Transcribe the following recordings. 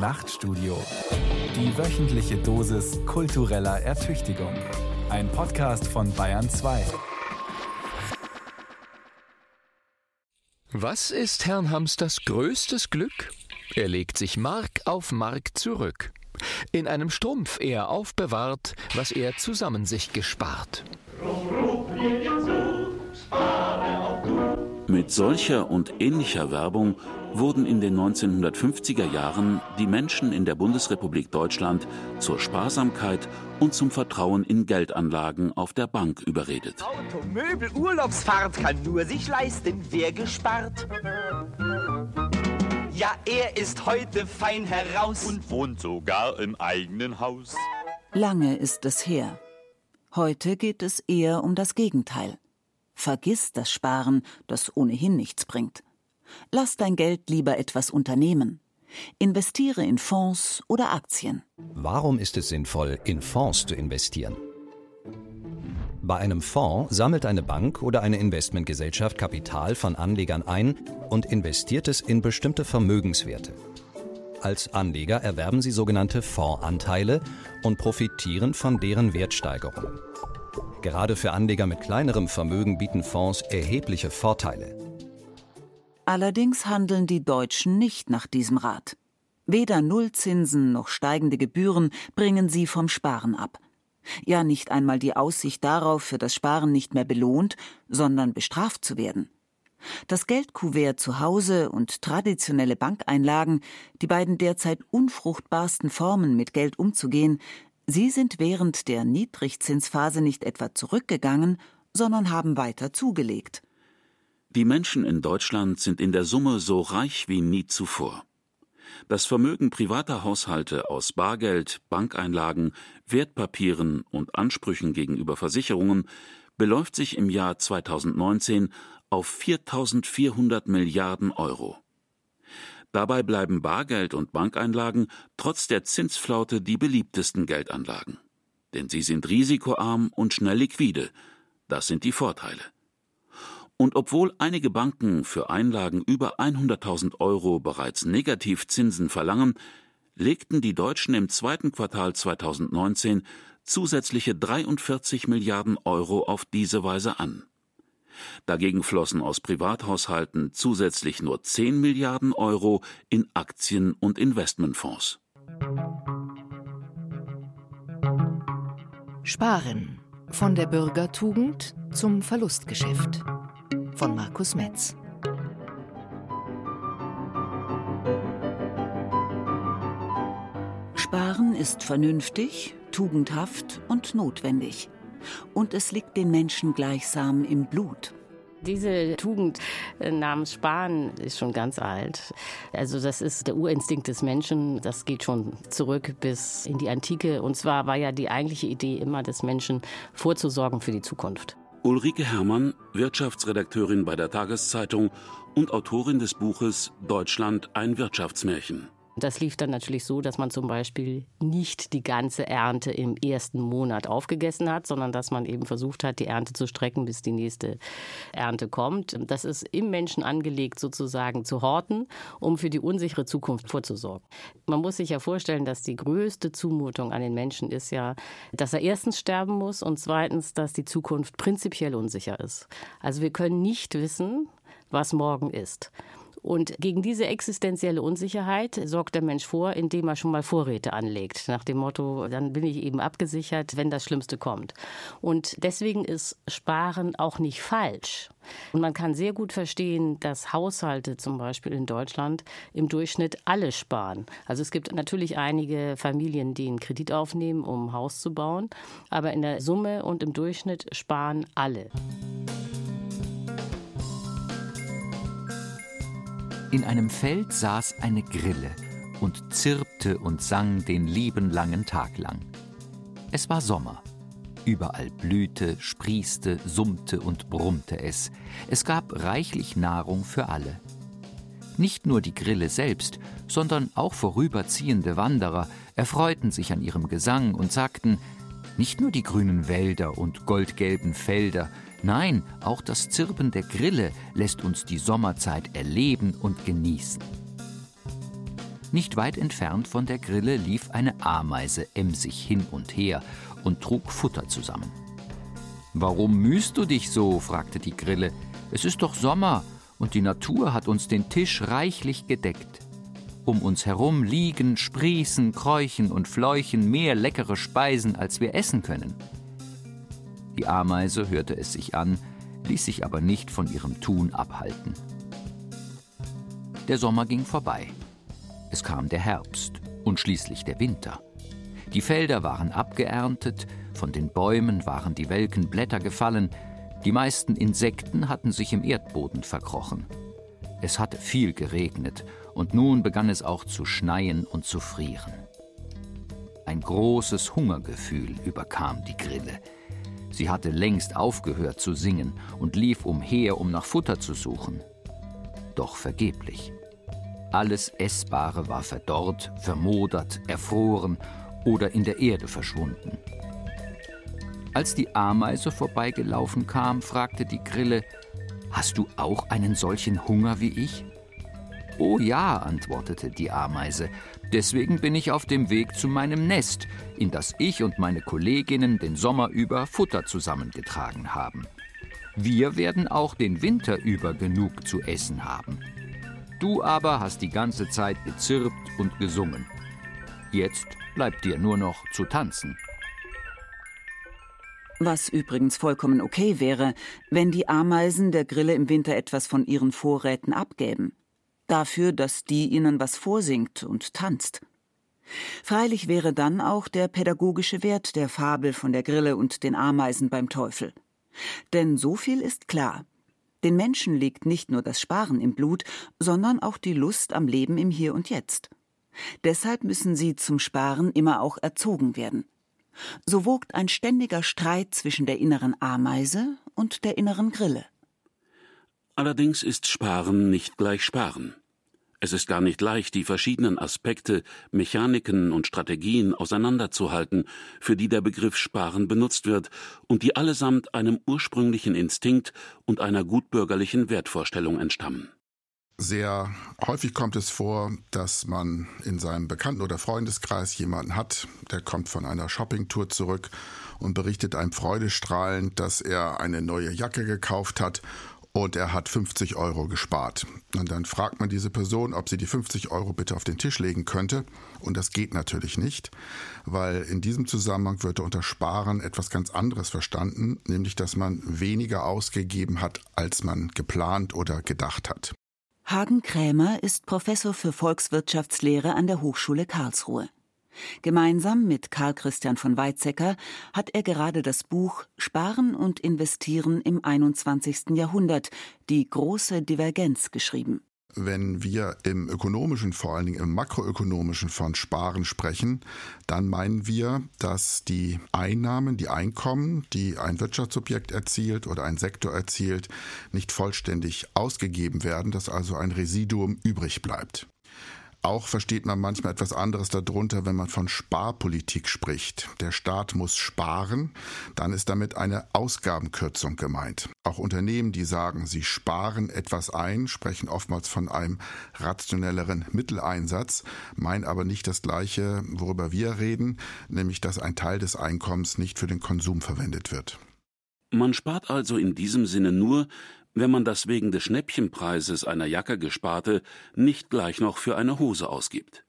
Nachtstudio. Die wöchentliche Dosis kultureller Ertüchtigung. Ein Podcast von Bayern 2. Was ist Herrn Hamsters größtes Glück? Er legt sich Mark auf Mark zurück. In einem Strumpf er aufbewahrt, was er zusammen sich gespart. Mit solcher und ähnlicher Werbung wurden in den 1950er Jahren die Menschen in der Bundesrepublik Deutschland zur Sparsamkeit und zum Vertrauen in Geldanlagen auf der Bank überredet. Auto, Möbel, Urlaubsfahrt kann nur sich leisten, wer gespart. Ja, er ist heute fein heraus und wohnt sogar im eigenen Haus. Lange ist es her. Heute geht es eher um das Gegenteil. Vergiss das Sparen, das ohnehin nichts bringt. Lass dein Geld lieber etwas unternehmen. Investiere in Fonds oder Aktien. Warum ist es sinnvoll, in Fonds zu investieren? Bei einem Fonds sammelt eine Bank oder eine Investmentgesellschaft Kapital von Anlegern ein und investiert es in bestimmte Vermögenswerte. Als Anleger erwerben sie sogenannte Fondsanteile und profitieren von deren Wertsteigerung. Gerade für Anleger mit kleinerem Vermögen bieten Fonds erhebliche Vorteile. Allerdings handeln die Deutschen nicht nach diesem Rat. Weder Nullzinsen noch steigende Gebühren bringen sie vom Sparen ab. Ja, nicht einmal die Aussicht darauf, für das Sparen nicht mehr belohnt, sondern bestraft zu werden. Das Geldkuvert zu Hause und traditionelle Bankeinlagen, die beiden derzeit unfruchtbarsten Formen, mit Geld umzugehen, sie sind während der Niedrigzinsphase nicht etwa zurückgegangen, sondern haben weiter zugelegt. Die Menschen in Deutschland sind in der Summe so reich wie nie zuvor. Das Vermögen privater Haushalte aus Bargeld, Bankeinlagen, Wertpapieren und Ansprüchen gegenüber Versicherungen beläuft sich im Jahr 2019 auf 4.400 Milliarden Euro. Dabei bleiben Bargeld und Bankeinlagen trotz der Zinsflaute die beliebtesten Geldanlagen. Denn sie sind risikoarm und schnell liquide. Das sind die Vorteile. Und obwohl einige Banken für Einlagen über 100.000 Euro bereits Negativzinsen verlangen, legten die Deutschen im zweiten Quartal 2019 zusätzliche 43 Milliarden Euro auf diese Weise an. Dagegen flossen aus Privathaushalten zusätzlich nur 10 Milliarden Euro in Aktien und Investmentfonds. Sparen von der Bürgertugend zum Verlustgeschäft von Markus Metz. Sparen ist vernünftig, tugendhaft und notwendig. Und es liegt den Menschen gleichsam im Blut. Diese Tugend äh, namens Sparen ist schon ganz alt. Also das ist der Urinstinkt des Menschen. Das geht schon zurück bis in die Antike. Und zwar war ja die eigentliche Idee immer des Menschen vorzusorgen für die Zukunft. Ulrike Herrmann, Wirtschaftsredakteurin bei der Tageszeitung und Autorin des Buches Deutschland ein Wirtschaftsmärchen. Das lief dann natürlich so, dass man zum Beispiel nicht die ganze Ernte im ersten Monat aufgegessen hat, sondern dass man eben versucht hat, die Ernte zu strecken, bis die nächste Ernte kommt. Das ist im Menschen angelegt, sozusagen zu horten, um für die unsichere Zukunft vorzusorgen. Man muss sich ja vorstellen, dass die größte Zumutung an den Menschen ist ja, dass er erstens sterben muss und zweitens, dass die Zukunft prinzipiell unsicher ist. Also wir können nicht wissen, was morgen ist. Und gegen diese existenzielle Unsicherheit sorgt der Mensch vor, indem er schon mal Vorräte anlegt. Nach dem Motto, dann bin ich eben abgesichert, wenn das Schlimmste kommt. Und deswegen ist Sparen auch nicht falsch. Und man kann sehr gut verstehen, dass Haushalte zum Beispiel in Deutschland im Durchschnitt alle sparen. Also es gibt natürlich einige Familien, die einen Kredit aufnehmen, um ein Haus zu bauen. Aber in der Summe und im Durchschnitt sparen alle. In einem Feld saß eine Grille und zirpte und sang den lieben langen Tag lang. Es war Sommer. Überall blühte, sprießte, summte und brummte es. Es gab reichlich Nahrung für alle. Nicht nur die Grille selbst, sondern auch vorüberziehende Wanderer erfreuten sich an ihrem Gesang und sagten, nicht nur die grünen Wälder und goldgelben Felder, Nein, auch das Zirpen der Grille lässt uns die Sommerzeit erleben und genießen. Nicht weit entfernt von der Grille lief eine Ameise emsig hin und her und trug Futter zusammen. Warum mühst du dich so? fragte die Grille. Es ist doch Sommer und die Natur hat uns den Tisch reichlich gedeckt. Um uns herum liegen, sprießen, kräuchen und fleuchen mehr leckere Speisen, als wir essen können. Die Ameise hörte es sich an, ließ sich aber nicht von ihrem Tun abhalten. Der Sommer ging vorbei. Es kam der Herbst und schließlich der Winter. Die Felder waren abgeerntet, von den Bäumen waren die welken Blätter gefallen, die meisten Insekten hatten sich im Erdboden verkrochen. Es hatte viel geregnet und nun begann es auch zu schneien und zu frieren. Ein großes Hungergefühl überkam die Grille. Sie hatte längst aufgehört zu singen und lief umher, um nach Futter zu suchen. Doch vergeblich. Alles Essbare war verdorrt, vermodert, erfroren oder in der Erde verschwunden. Als die Ameise vorbeigelaufen kam, fragte die Grille, Hast du auch einen solchen Hunger wie ich? Oh ja, antwortete die Ameise, deswegen bin ich auf dem Weg zu meinem Nest, in das ich und meine Kolleginnen den Sommer über Futter zusammengetragen haben. Wir werden auch den Winter über genug zu essen haben. Du aber hast die ganze Zeit gezirpt und gesungen. Jetzt bleibt dir nur noch zu tanzen. Was übrigens vollkommen okay wäre, wenn die Ameisen der Grille im Winter etwas von ihren Vorräten abgäben. Dafür, dass die ihnen was vorsingt und tanzt. Freilich wäre dann auch der pädagogische Wert der Fabel von der Grille und den Ameisen beim Teufel. Denn so viel ist klar. Den Menschen liegt nicht nur das Sparen im Blut, sondern auch die Lust am Leben im Hier und Jetzt. Deshalb müssen sie zum Sparen immer auch erzogen werden. So wogt ein ständiger Streit zwischen der inneren Ameise und der inneren Grille. Allerdings ist Sparen nicht gleich Sparen. Es ist gar nicht leicht, die verschiedenen Aspekte, Mechaniken und Strategien auseinanderzuhalten, für die der Begriff Sparen benutzt wird und die allesamt einem ursprünglichen Instinkt und einer gutbürgerlichen Wertvorstellung entstammen. Sehr häufig kommt es vor, dass man in seinem Bekannten- oder Freundeskreis jemanden hat, der kommt von einer Shoppingtour zurück und berichtet einem freudestrahlend, dass er eine neue Jacke gekauft hat und er hat 50 Euro gespart. Und dann fragt man diese Person, ob sie die 50 Euro bitte auf den Tisch legen könnte. Und das geht natürlich nicht, weil in diesem Zusammenhang wird unter Sparen etwas ganz anderes verstanden, nämlich dass man weniger ausgegeben hat, als man geplant oder gedacht hat. Hagen Krämer ist Professor für Volkswirtschaftslehre an der Hochschule Karlsruhe. Gemeinsam mit Karl Christian von Weizsäcker hat er gerade das Buch Sparen und Investieren im 21. Jahrhundert, die große Divergenz geschrieben. Wenn wir im ökonomischen, vor allen Dingen im makroökonomischen von Sparen sprechen, dann meinen wir, dass die Einnahmen, die Einkommen, die ein Wirtschaftsobjekt erzielt oder ein Sektor erzielt, nicht vollständig ausgegeben werden, dass also ein Residuum übrig bleibt. Auch versteht man manchmal etwas anderes darunter, wenn man von Sparpolitik spricht. Der Staat muss sparen, dann ist damit eine Ausgabenkürzung gemeint. Auch Unternehmen, die sagen, sie sparen etwas ein, sprechen oftmals von einem rationelleren Mitteleinsatz, meinen aber nicht das Gleiche, worüber wir reden, nämlich dass ein Teil des Einkommens nicht für den Konsum verwendet wird. Man spart also in diesem Sinne nur, wenn man das wegen des Schnäppchenpreises einer Jacke gesparte nicht gleich noch für eine Hose ausgibt.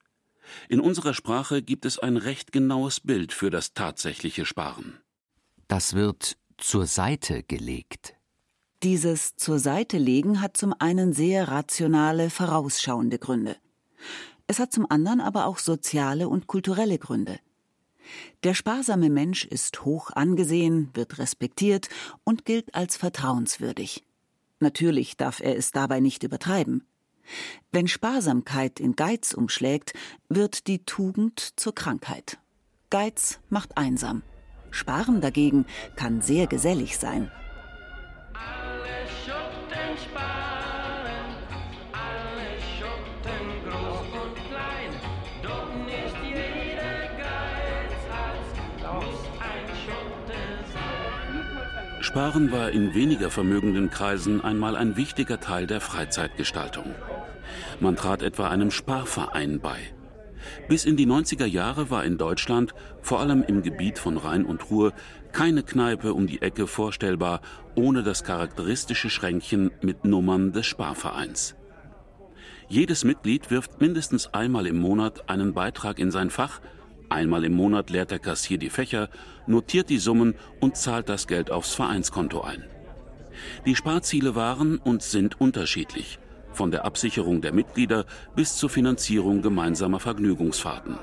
In unserer Sprache gibt es ein recht genaues Bild für das tatsächliche Sparen. Das wird zur Seite gelegt. Dieses zur Seite legen hat zum einen sehr rationale, vorausschauende Gründe. Es hat zum anderen aber auch soziale und kulturelle Gründe. Der sparsame Mensch ist hoch angesehen, wird respektiert und gilt als vertrauenswürdig. Natürlich darf er es dabei nicht übertreiben. Wenn Sparsamkeit in Geiz umschlägt, wird die Tugend zur Krankheit. Geiz macht einsam. Sparen dagegen kann sehr gesellig sein. Sparen war in weniger vermögenden Kreisen einmal ein wichtiger Teil der Freizeitgestaltung. Man trat etwa einem Sparverein bei. Bis in die 90er Jahre war in Deutschland, vor allem im Gebiet von Rhein und Ruhr, keine Kneipe um die Ecke vorstellbar ohne das charakteristische Schränkchen mit Nummern des Sparvereins. Jedes Mitglied wirft mindestens einmal im Monat einen Beitrag in sein Fach, einmal im Monat leert der Kassier die Fächer, notiert die Summen und zahlt das Geld aufs Vereinskonto ein. Die Sparziele waren und sind unterschiedlich von der Absicherung der Mitglieder bis zur Finanzierung gemeinsamer Vergnügungsfahrten.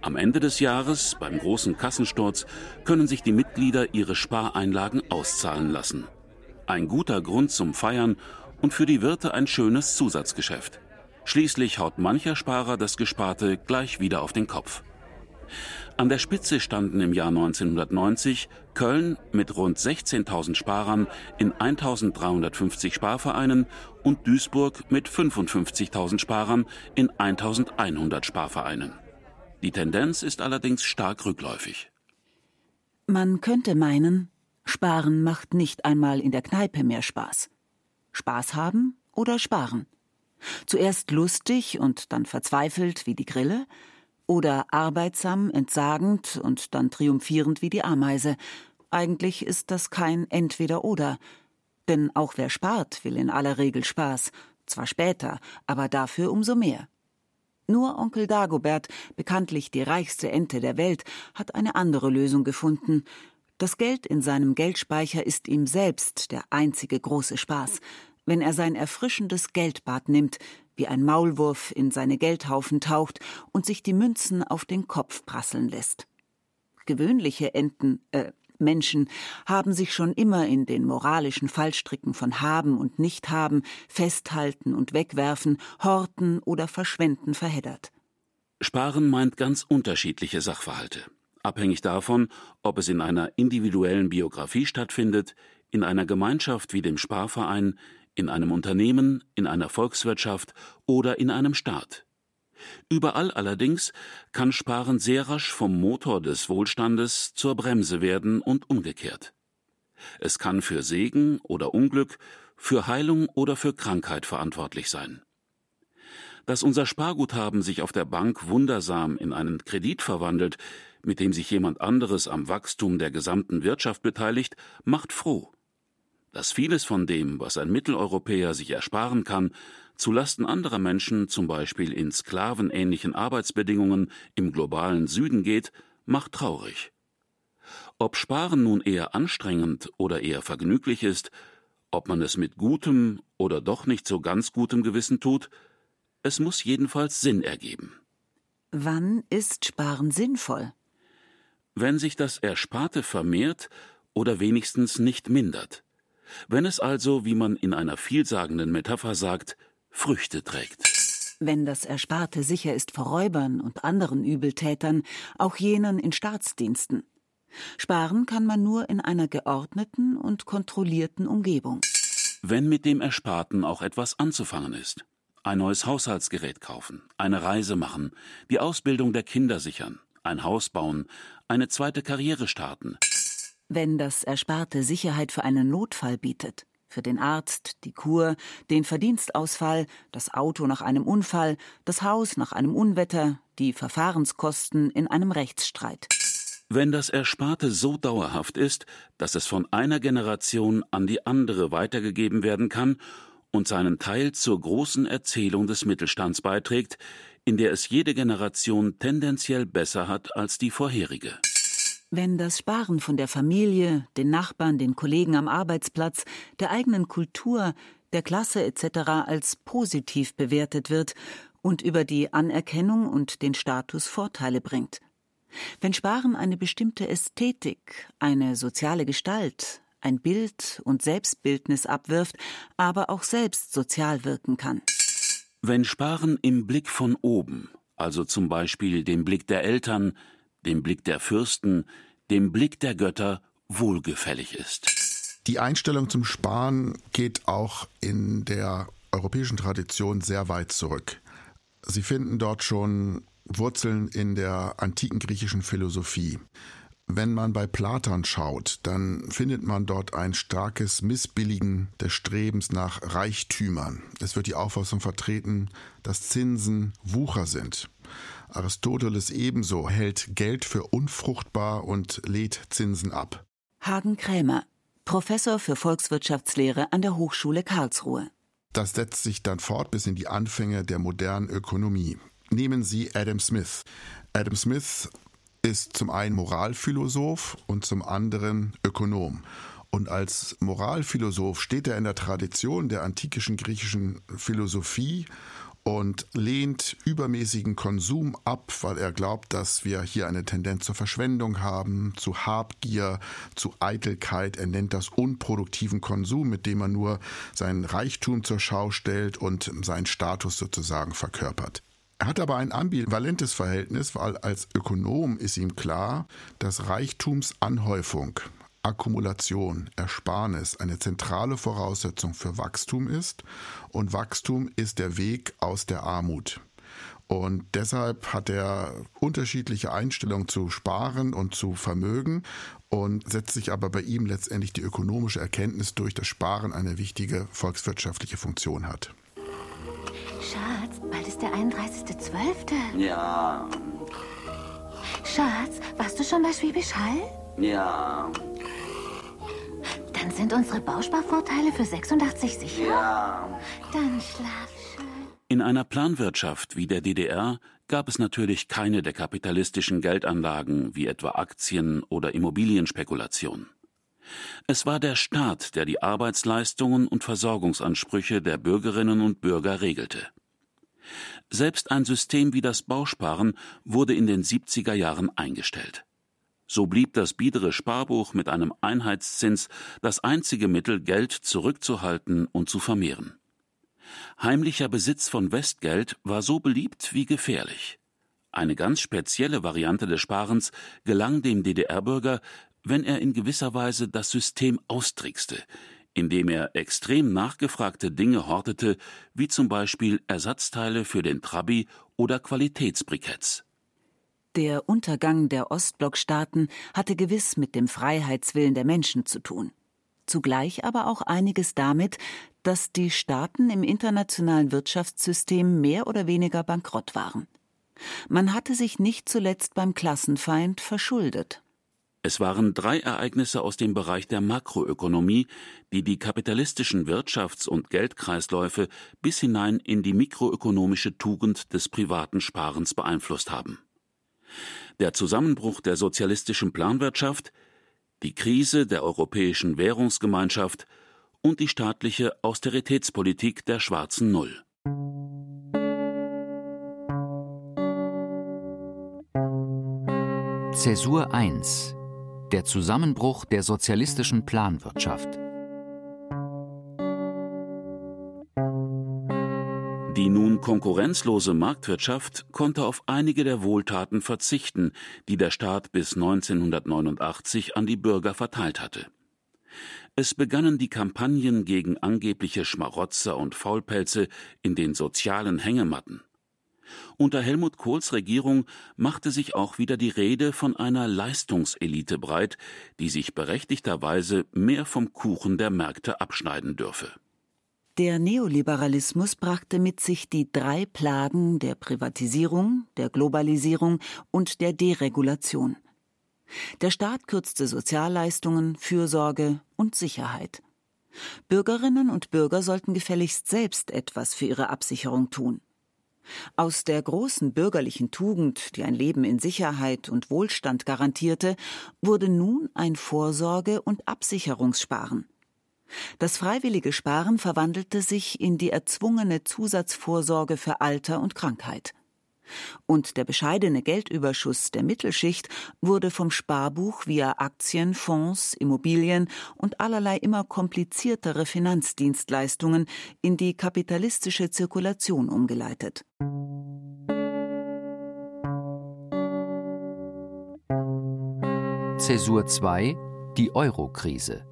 Am Ende des Jahres, beim großen Kassensturz, können sich die Mitglieder ihre Spareinlagen auszahlen lassen. Ein guter Grund zum Feiern und für die Wirte ein schönes Zusatzgeschäft. Schließlich haut mancher Sparer das Gesparte gleich wieder auf den Kopf. An der Spitze standen im Jahr 1990 Köln mit rund 16.000 Sparern in 1.350 Sparvereinen und Duisburg mit 55.000 Sparern in 1.100 Sparvereinen. Die Tendenz ist allerdings stark rückläufig. Man könnte meinen, Sparen macht nicht einmal in der Kneipe mehr Spaß. Spaß haben oder sparen? Zuerst lustig und dann verzweifelt wie die Grille, oder arbeitsam, entsagend und dann triumphierend wie die Ameise. Eigentlich ist das kein Entweder oder. Denn auch wer spart, will in aller Regel Spaß. Zwar später, aber dafür umso mehr. Nur Onkel Dagobert, bekanntlich die reichste Ente der Welt, hat eine andere Lösung gefunden. Das Geld in seinem Geldspeicher ist ihm selbst der einzige große Spaß. Wenn er sein erfrischendes Geldbad nimmt, wie ein Maulwurf in seine Geldhaufen taucht und sich die Münzen auf den Kopf prasseln lässt. Gewöhnliche Enten, äh, Menschen haben sich schon immer in den moralischen Fallstricken von Haben und Nichthaben, Festhalten und Wegwerfen, Horten oder Verschwenden verheddert. Sparen meint ganz unterschiedliche Sachverhalte, abhängig davon, ob es in einer individuellen Biografie stattfindet, in einer Gemeinschaft wie dem Sparverein, in einem Unternehmen, in einer Volkswirtschaft oder in einem Staat. Überall allerdings kann Sparen sehr rasch vom Motor des Wohlstandes zur Bremse werden und umgekehrt. Es kann für Segen oder Unglück, für Heilung oder für Krankheit verantwortlich sein. Dass unser Sparguthaben sich auf der Bank wundersam in einen Kredit verwandelt, mit dem sich jemand anderes am Wachstum der gesamten Wirtschaft beteiligt, macht froh dass vieles von dem, was ein Mitteleuropäer sich ersparen kann, zu Lasten anderer Menschen, zum Beispiel in sklavenähnlichen Arbeitsbedingungen im globalen Süden geht, macht traurig. Ob Sparen nun eher anstrengend oder eher vergnüglich ist, ob man es mit gutem oder doch nicht so ganz gutem Gewissen tut, es muss jedenfalls Sinn ergeben. Wann ist Sparen sinnvoll? Wenn sich das Ersparte vermehrt oder wenigstens nicht mindert. Wenn es also, wie man in einer vielsagenden Metapher sagt, Früchte trägt. Wenn das Ersparte sicher ist vor Räubern und anderen Übeltätern, auch jenen in Staatsdiensten. Sparen kann man nur in einer geordneten und kontrollierten Umgebung. Wenn mit dem Ersparten auch etwas anzufangen ist. Ein neues Haushaltsgerät kaufen, eine Reise machen, die Ausbildung der Kinder sichern, ein Haus bauen, eine zweite Karriere starten, wenn das Ersparte Sicherheit für einen Notfall bietet, für den Arzt, die Kur, den Verdienstausfall, das Auto nach einem Unfall, das Haus nach einem Unwetter, die Verfahrenskosten in einem Rechtsstreit. Wenn das Ersparte so dauerhaft ist, dass es von einer Generation an die andere weitergegeben werden kann und seinen Teil zur großen Erzählung des Mittelstands beiträgt, in der es jede Generation tendenziell besser hat als die vorherige. Wenn das Sparen von der Familie, den Nachbarn, den Kollegen am Arbeitsplatz, der eigenen Kultur, der Klasse etc. als positiv bewertet wird und über die Anerkennung und den Status Vorteile bringt. Wenn Sparen eine bestimmte Ästhetik, eine soziale Gestalt, ein Bild und Selbstbildnis abwirft, aber auch selbst sozial wirken kann. Wenn Sparen im Blick von oben, also zum Beispiel dem Blick der Eltern, dem Blick der Fürsten, dem Blick der Götter wohlgefällig ist. Die Einstellung zum Sparen geht auch in der europäischen Tradition sehr weit zurück. Sie finden dort schon Wurzeln in der antiken griechischen Philosophie. Wenn man bei Platon schaut, dann findet man dort ein starkes Missbilligen des Strebens nach Reichtümern. Es wird die Auffassung vertreten, dass Zinsen Wucher sind. Aristoteles ebenso hält Geld für unfruchtbar und lädt Zinsen ab. Hagen Krämer, Professor für Volkswirtschaftslehre an der Hochschule Karlsruhe. Das setzt sich dann fort bis in die Anfänge der modernen Ökonomie. Nehmen Sie Adam Smith. Adam Smith ist zum einen Moralphilosoph und zum anderen Ökonom. Und als Moralphilosoph steht er in der Tradition der antikischen griechischen Philosophie und lehnt übermäßigen Konsum ab, weil er glaubt, dass wir hier eine Tendenz zur Verschwendung haben, zu Habgier, zu Eitelkeit. Er nennt das unproduktiven Konsum, mit dem man nur seinen Reichtum zur Schau stellt und seinen Status sozusagen verkörpert. Er hat aber ein ambivalentes Verhältnis, weil als Ökonom ist ihm klar, dass Reichtumsanhäufung Akkumulation, Ersparnis eine zentrale Voraussetzung für Wachstum ist und Wachstum ist der Weg aus der Armut. Und deshalb hat er unterschiedliche Einstellungen zu Sparen und zu Vermögen und setzt sich aber bei ihm letztendlich die ökonomische Erkenntnis durch, dass Sparen eine wichtige volkswirtschaftliche Funktion hat. Schatz, bald ist der 31.12. Ja. Schatz, warst du schon bei Schwäbisch Hall? Ja. Dann sind unsere Bausparvorteile für 86 sicher? Ja. Dann schlaf schön. In einer Planwirtschaft wie der DDR gab es natürlich keine der kapitalistischen Geldanlagen wie etwa Aktien oder Immobilienspekulation. Es war der Staat, der die Arbeitsleistungen und Versorgungsansprüche der Bürgerinnen und Bürger regelte. Selbst ein System wie das Bausparen wurde in den 70er Jahren eingestellt. So blieb das biedere Sparbuch mit einem Einheitszins das einzige Mittel, Geld zurückzuhalten und zu vermehren. Heimlicher Besitz von Westgeld war so beliebt wie gefährlich. Eine ganz spezielle Variante des Sparens gelang dem DDR-Bürger, wenn er in gewisser Weise das System austrickste, indem er extrem nachgefragte Dinge hortete, wie zum Beispiel Ersatzteile für den Trabi oder Qualitätsbriketts. Der Untergang der Ostblockstaaten hatte gewiss mit dem Freiheitswillen der Menschen zu tun. Zugleich aber auch einiges damit, dass die Staaten im internationalen Wirtschaftssystem mehr oder weniger bankrott waren. Man hatte sich nicht zuletzt beim Klassenfeind verschuldet. Es waren drei Ereignisse aus dem Bereich der Makroökonomie, die die kapitalistischen Wirtschafts- und Geldkreisläufe bis hinein in die mikroökonomische Tugend des privaten Sparens beeinflusst haben der Zusammenbruch der sozialistischen Planwirtschaft, die Krise der Europäischen Währungsgemeinschaft und die staatliche Austeritätspolitik der schwarzen Null. Zäsur 1 Der Zusammenbruch der sozialistischen Planwirtschaft Die nun konkurrenzlose Marktwirtschaft konnte auf einige der Wohltaten verzichten, die der Staat bis 1989 an die Bürger verteilt hatte. Es begannen die Kampagnen gegen angebliche Schmarotzer und Faulpelze in den sozialen Hängematten. Unter Helmut Kohls Regierung machte sich auch wieder die Rede von einer Leistungselite breit, die sich berechtigterweise mehr vom Kuchen der Märkte abschneiden dürfe. Der Neoliberalismus brachte mit sich die drei Plagen der Privatisierung, der Globalisierung und der Deregulation. Der Staat kürzte Sozialleistungen, Fürsorge und Sicherheit. Bürgerinnen und Bürger sollten gefälligst selbst etwas für ihre Absicherung tun. Aus der großen bürgerlichen Tugend, die ein Leben in Sicherheit und Wohlstand garantierte, wurde nun ein Vorsorge- und Absicherungssparen. Das freiwillige Sparen verwandelte sich in die erzwungene Zusatzvorsorge für Alter und Krankheit. Und der bescheidene Geldüberschuss der Mittelschicht wurde vom Sparbuch via Aktien, Fonds, Immobilien und allerlei immer kompliziertere Finanzdienstleistungen in die kapitalistische Zirkulation umgeleitet. Zäsur 2 Die Euro-Krise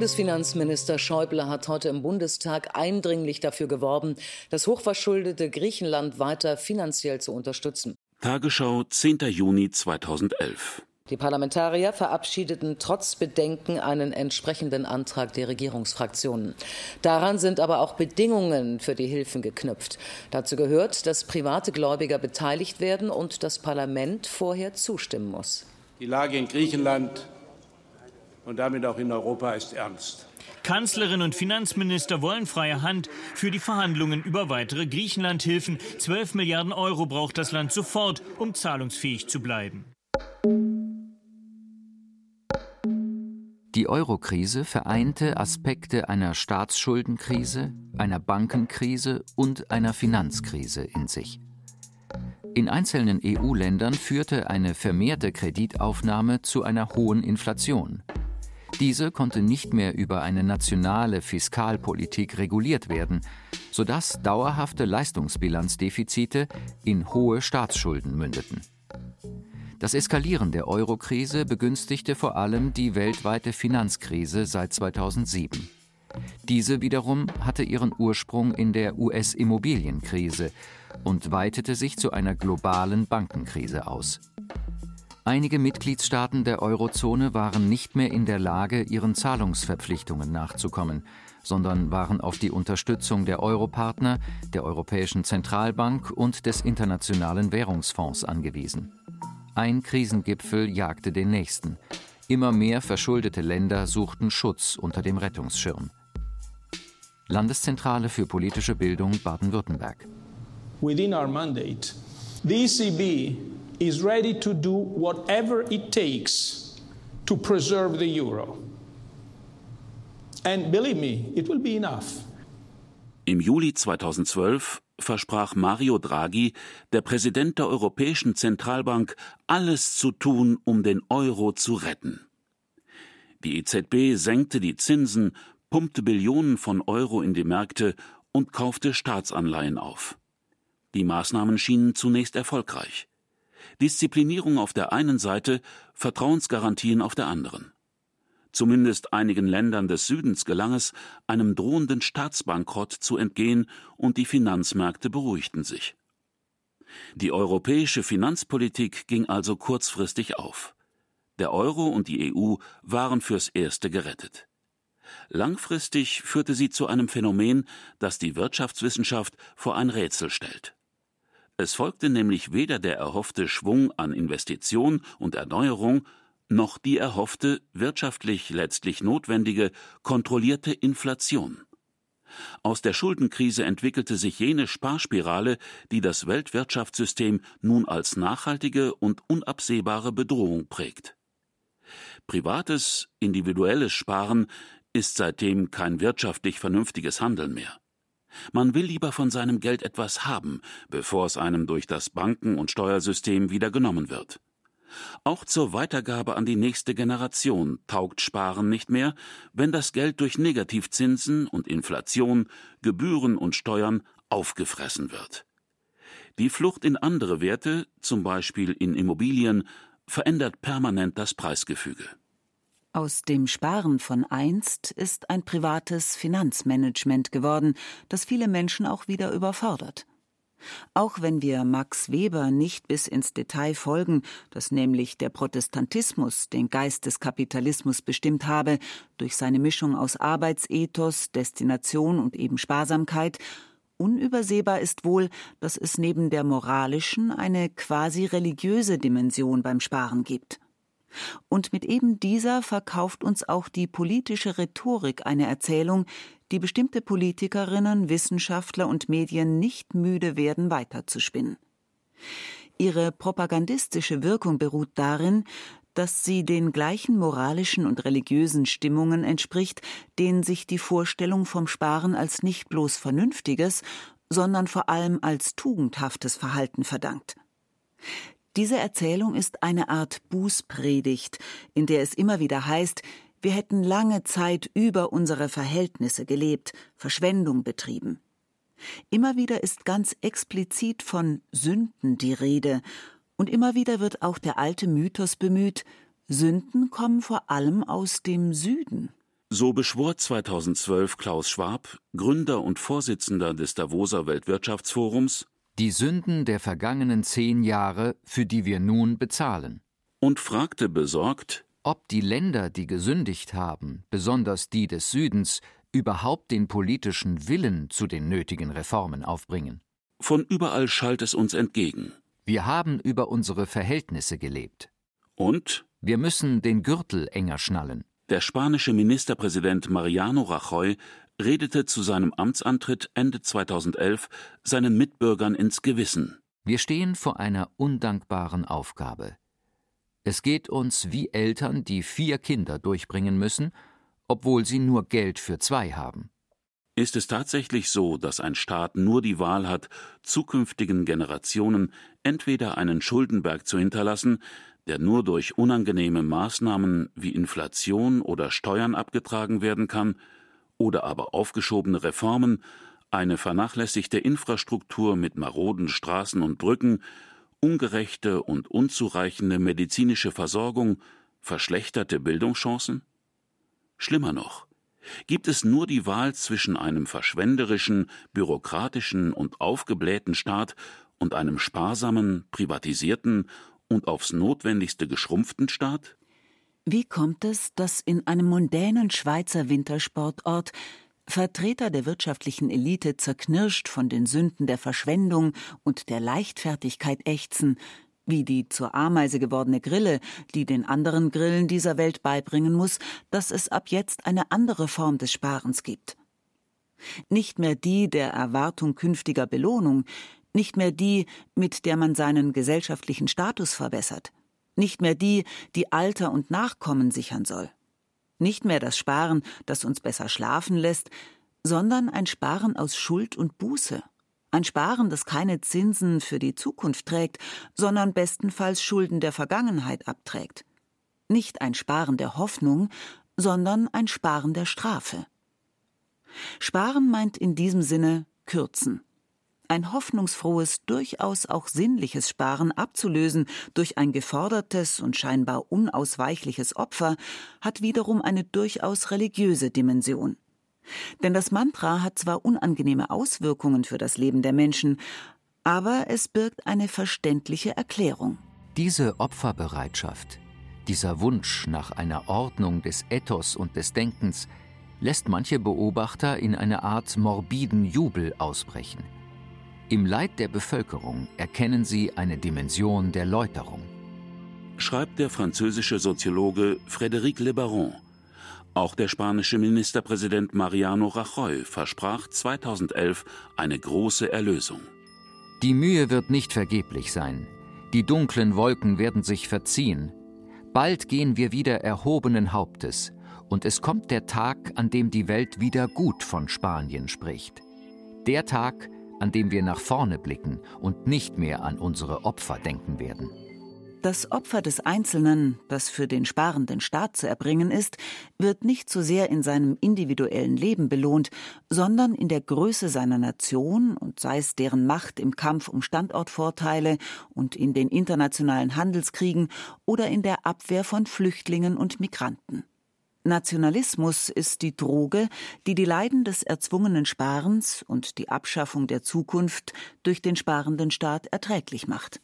Bundesfinanzminister Schäuble hat heute im Bundestag eindringlich dafür geworben, das hochverschuldete Griechenland weiter finanziell zu unterstützen. Tagesschau, 10. Juni 2011. Die Parlamentarier verabschiedeten trotz Bedenken einen entsprechenden Antrag der Regierungsfraktionen. Daran sind aber auch Bedingungen für die Hilfen geknüpft. Dazu gehört, dass private Gläubiger beteiligt werden und das Parlament vorher zustimmen muss. Die Lage in Griechenland und damit auch in Europa ist ernst. Kanzlerin und Finanzminister wollen freie Hand für die Verhandlungen über weitere Griechenlandhilfen. 12 Milliarden Euro braucht das Land sofort, um zahlungsfähig zu bleiben. Die Eurokrise vereinte Aspekte einer Staatsschuldenkrise, einer Bankenkrise und einer Finanzkrise in sich. In einzelnen EU-Ländern führte eine vermehrte Kreditaufnahme zu einer hohen Inflation. Diese konnte nicht mehr über eine nationale Fiskalpolitik reguliert werden, sodass dauerhafte Leistungsbilanzdefizite in hohe Staatsschulden mündeten. Das Eskalieren der Eurokrise begünstigte vor allem die weltweite Finanzkrise seit 2007. Diese wiederum hatte ihren Ursprung in der US-Immobilienkrise und weitete sich zu einer globalen Bankenkrise aus. Einige Mitgliedstaaten der Eurozone waren nicht mehr in der Lage, ihren Zahlungsverpflichtungen nachzukommen, sondern waren auf die Unterstützung der Europartner, der Europäischen Zentralbank und des Internationalen Währungsfonds angewiesen. Ein Krisengipfel jagte den nächsten. Immer mehr verschuldete Länder suchten Schutz unter dem Rettungsschirm. Landeszentrale für politische Bildung Baden-Württemberg. Within our mandate, the ECB is ready to do whatever it takes to preserve the euro. And believe me, it will be enough. Im Juli 2012 versprach Mario Draghi, der Präsident der Europäischen Zentralbank, alles zu tun, um den Euro zu retten. Die EZB senkte die Zinsen, pumpte Billionen von Euro in die Märkte und kaufte Staatsanleihen auf. Die Maßnahmen schienen zunächst erfolgreich. Disziplinierung auf der einen Seite, Vertrauensgarantien auf der anderen. Zumindest einigen Ländern des Südens gelang es, einem drohenden Staatsbankrott zu entgehen und die Finanzmärkte beruhigten sich. Die europäische Finanzpolitik ging also kurzfristig auf. Der Euro und die EU waren fürs Erste gerettet. Langfristig führte sie zu einem Phänomen, das die Wirtschaftswissenschaft vor ein Rätsel stellt. Es folgte nämlich weder der erhoffte Schwung an Investition und Erneuerung, noch die erhoffte, wirtschaftlich letztlich notwendige, kontrollierte Inflation. Aus der Schuldenkrise entwickelte sich jene Sparspirale, die das Weltwirtschaftssystem nun als nachhaltige und unabsehbare Bedrohung prägt. Privates, individuelles Sparen ist seitdem kein wirtschaftlich vernünftiges Handeln mehr. Man will lieber von seinem Geld etwas haben, bevor es einem durch das Banken- und Steuersystem wieder genommen wird. Auch zur Weitergabe an die nächste Generation taugt Sparen nicht mehr, wenn das Geld durch Negativzinsen und Inflation, Gebühren und Steuern aufgefressen wird. Die Flucht in andere Werte, zum Beispiel in Immobilien, verändert permanent das Preisgefüge. Aus dem Sparen von einst ist ein privates Finanzmanagement geworden, das viele Menschen auch wieder überfordert. Auch wenn wir Max Weber nicht bis ins Detail folgen, dass nämlich der Protestantismus den Geist des Kapitalismus bestimmt habe, durch seine Mischung aus Arbeitsethos, Destination und eben Sparsamkeit, unübersehbar ist wohl, dass es neben der moralischen eine quasi religiöse Dimension beim Sparen gibt. Und mit eben dieser verkauft uns auch die politische Rhetorik eine Erzählung, die bestimmte Politikerinnen, Wissenschaftler und Medien nicht müde werden weiterzuspinnen. Ihre propagandistische Wirkung beruht darin, dass sie den gleichen moralischen und religiösen Stimmungen entspricht, denen sich die Vorstellung vom Sparen als nicht bloß vernünftiges, sondern vor allem als tugendhaftes Verhalten verdankt. Diese Erzählung ist eine Art Bußpredigt, in der es immer wieder heißt, wir hätten lange Zeit über unsere Verhältnisse gelebt, Verschwendung betrieben. Immer wieder ist ganz explizit von Sünden die Rede, und immer wieder wird auch der alte Mythos bemüht, Sünden kommen vor allem aus dem Süden. So beschwor 2012 Klaus Schwab, Gründer und Vorsitzender des Davoser Weltwirtschaftsforums, die Sünden der vergangenen zehn Jahre, für die wir nun bezahlen. Und fragte besorgt, ob die Länder, die gesündigt haben, besonders die des Südens, überhaupt den politischen Willen zu den nötigen Reformen aufbringen. Von überall schallt es uns entgegen. Wir haben über unsere Verhältnisse gelebt. Und? Wir müssen den Gürtel enger schnallen. Der spanische Ministerpräsident Mariano Rajoy redete zu seinem Amtsantritt Ende 2011 seinen Mitbürgern ins Gewissen. Wir stehen vor einer undankbaren Aufgabe. Es geht uns wie Eltern, die vier Kinder durchbringen müssen, obwohl sie nur Geld für zwei haben. Ist es tatsächlich so, dass ein Staat nur die Wahl hat, zukünftigen Generationen entweder einen Schuldenberg zu hinterlassen, der nur durch unangenehme Maßnahmen wie Inflation oder Steuern abgetragen werden kann, oder aber aufgeschobene Reformen, eine vernachlässigte Infrastruktur mit maroden Straßen und Brücken, ungerechte und unzureichende medizinische Versorgung, verschlechterte Bildungschancen? Schlimmer noch, gibt es nur die Wahl zwischen einem verschwenderischen, bürokratischen und aufgeblähten Staat und einem sparsamen, privatisierten und aufs Notwendigste geschrumpften Staat? Wie kommt es, dass in einem mondänen Schweizer Wintersportort Vertreter der wirtschaftlichen Elite zerknirscht von den Sünden der Verschwendung und der Leichtfertigkeit ächzen, wie die zur Ameise gewordene Grille, die den anderen Grillen dieser Welt beibringen muss, dass es ab jetzt eine andere Form des Sparens gibt. Nicht mehr die der Erwartung künftiger Belohnung, nicht mehr die, mit der man seinen gesellschaftlichen Status verbessert, nicht mehr die, die Alter und Nachkommen sichern soll, nicht mehr das Sparen, das uns besser schlafen lässt, sondern ein Sparen aus Schuld und Buße, ein Sparen, das keine Zinsen für die Zukunft trägt, sondern bestenfalls Schulden der Vergangenheit abträgt. Nicht ein Sparen der Hoffnung, sondern ein Sparen der Strafe. Sparen meint in diesem Sinne kürzen. Ein hoffnungsfrohes, durchaus auch sinnliches Sparen abzulösen durch ein gefordertes und scheinbar unausweichliches Opfer hat wiederum eine durchaus religiöse Dimension. Denn das Mantra hat zwar unangenehme Auswirkungen für das Leben der Menschen, aber es birgt eine verständliche Erklärung. Diese Opferbereitschaft, dieser Wunsch nach einer Ordnung des Ethos und des Denkens, lässt manche Beobachter in eine Art morbiden Jubel ausbrechen. Im Leid der Bevölkerung erkennen sie eine Dimension der Läuterung. Schreibt der französische Soziologe Frédéric Le Baron auch der spanische Ministerpräsident Mariano Rajoy versprach 2011 eine große Erlösung. Die Mühe wird nicht vergeblich sein. Die dunklen Wolken werden sich verziehen. Bald gehen wir wieder erhobenen Hauptes, und es kommt der Tag, an dem die Welt wieder gut von Spanien spricht. Der Tag, an dem wir nach vorne blicken und nicht mehr an unsere Opfer denken werden. Das Opfer des Einzelnen, das für den sparenden Staat zu erbringen ist, wird nicht so sehr in seinem individuellen Leben belohnt, sondern in der Größe seiner Nation und sei es deren Macht im Kampf um Standortvorteile und in den internationalen Handelskriegen oder in der Abwehr von Flüchtlingen und Migranten. Nationalismus ist die Droge, die die Leiden des erzwungenen Sparens und die Abschaffung der Zukunft durch den sparenden Staat erträglich macht.